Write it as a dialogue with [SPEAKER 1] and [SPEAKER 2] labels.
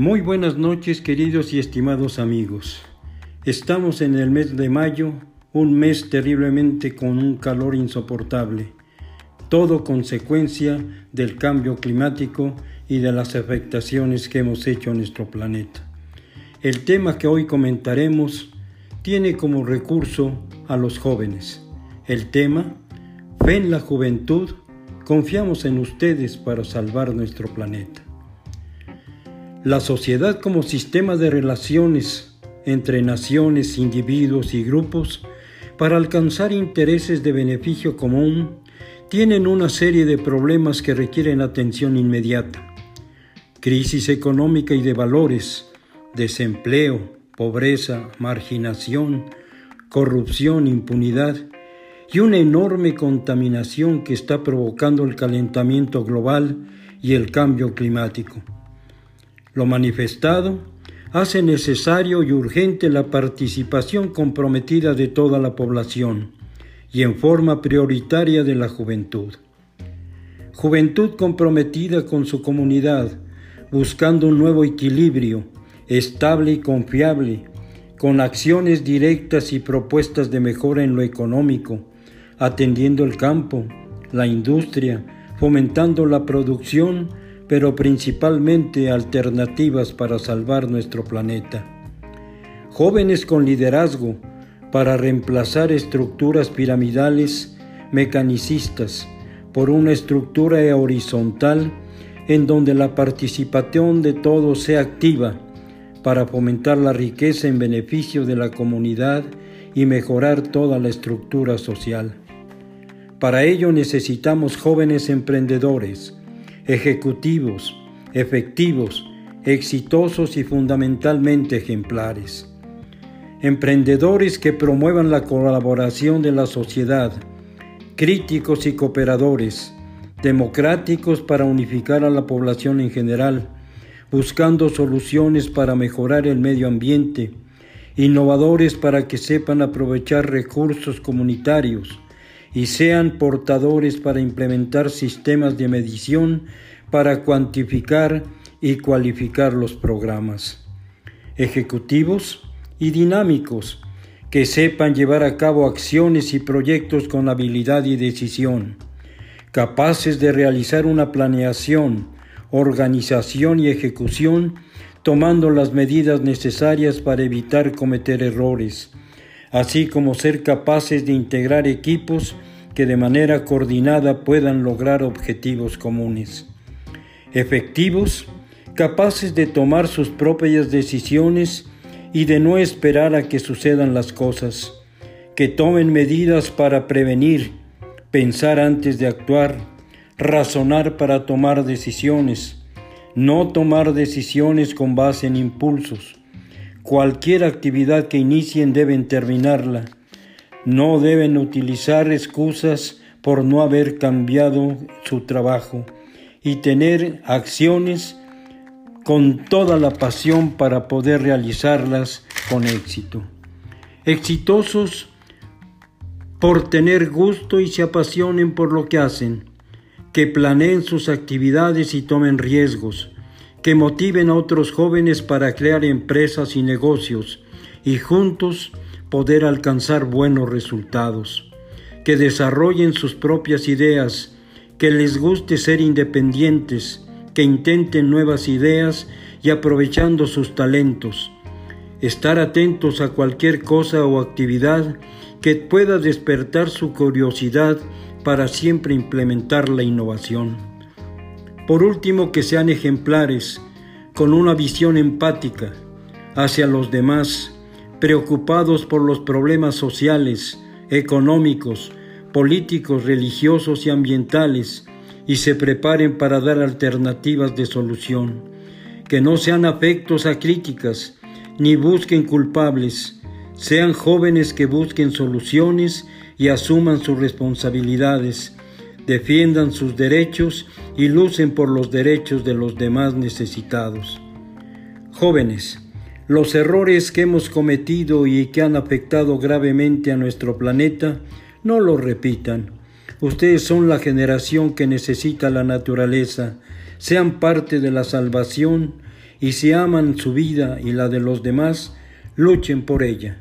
[SPEAKER 1] Muy buenas noches queridos y estimados amigos. Estamos en el mes de mayo, un mes terriblemente con un calor insoportable, todo consecuencia del cambio climático y de las afectaciones que hemos hecho a nuestro planeta. El tema que hoy comentaremos tiene como recurso a los jóvenes. El tema, fe en la juventud, confiamos en ustedes para salvar nuestro planeta. La sociedad como sistema de relaciones entre naciones, individuos y grupos para alcanzar intereses de beneficio común, tienen una serie de problemas que requieren atención inmediata. Crisis económica y de valores, desempleo, pobreza, marginación, corrupción, impunidad y una enorme contaminación que está provocando el calentamiento global y el cambio climático. Lo manifestado hace necesario y urgente la participación comprometida de toda la población y en forma prioritaria de la juventud. Juventud comprometida con su comunidad, buscando un nuevo equilibrio, estable y confiable, con acciones directas y propuestas de mejora en lo económico, atendiendo el campo, la industria, fomentando la producción pero principalmente alternativas para salvar nuestro planeta. Jóvenes con liderazgo para reemplazar estructuras piramidales mecanicistas por una estructura horizontal en donde la participación de todos sea activa para fomentar la riqueza en beneficio de la comunidad y mejorar toda la estructura social. Para ello necesitamos jóvenes emprendedores, ejecutivos, efectivos, exitosos y fundamentalmente ejemplares. Emprendedores que promuevan la colaboración de la sociedad, críticos y cooperadores, democráticos para unificar a la población en general, buscando soluciones para mejorar el medio ambiente, innovadores para que sepan aprovechar recursos comunitarios, y sean portadores para implementar sistemas de medición para cuantificar y cualificar los programas. Ejecutivos y dinámicos que sepan llevar a cabo acciones y proyectos con habilidad y decisión, capaces de realizar una planeación, organización y ejecución tomando las medidas necesarias para evitar cometer errores, así como ser capaces de integrar equipos que de manera coordinada puedan lograr objetivos comunes. Efectivos, capaces de tomar sus propias decisiones y de no esperar a que sucedan las cosas, que tomen medidas para prevenir, pensar antes de actuar, razonar para tomar decisiones, no tomar decisiones con base en impulsos, Cualquier actividad que inicien deben terminarla. No deben utilizar excusas por no haber cambiado su trabajo y tener acciones con toda la pasión para poder realizarlas con éxito. Exitosos por tener gusto y se apasionen por lo que hacen, que planeen sus actividades y tomen riesgos, que motiven a otros jóvenes para crear empresas y negocios y juntos poder alcanzar buenos resultados, que desarrollen sus propias ideas, que les guste ser independientes, que intenten nuevas ideas y aprovechando sus talentos, estar atentos a cualquier cosa o actividad que pueda despertar su curiosidad para siempre implementar la innovación. Por último, que sean ejemplares, con una visión empática hacia los demás, preocupados por los problemas sociales, económicos, políticos, religiosos y ambientales, y se preparen para dar alternativas de solución, que no sean afectos a críticas, ni busquen culpables, sean jóvenes que busquen soluciones y asuman sus responsabilidades, defiendan sus derechos y lucen por los derechos de los demás necesitados. Jóvenes, los errores que hemos cometido y que han afectado gravemente a nuestro planeta, no los repitan. Ustedes son la generación que necesita la naturaleza, sean parte de la salvación y si aman su vida y la de los demás, luchen por ella.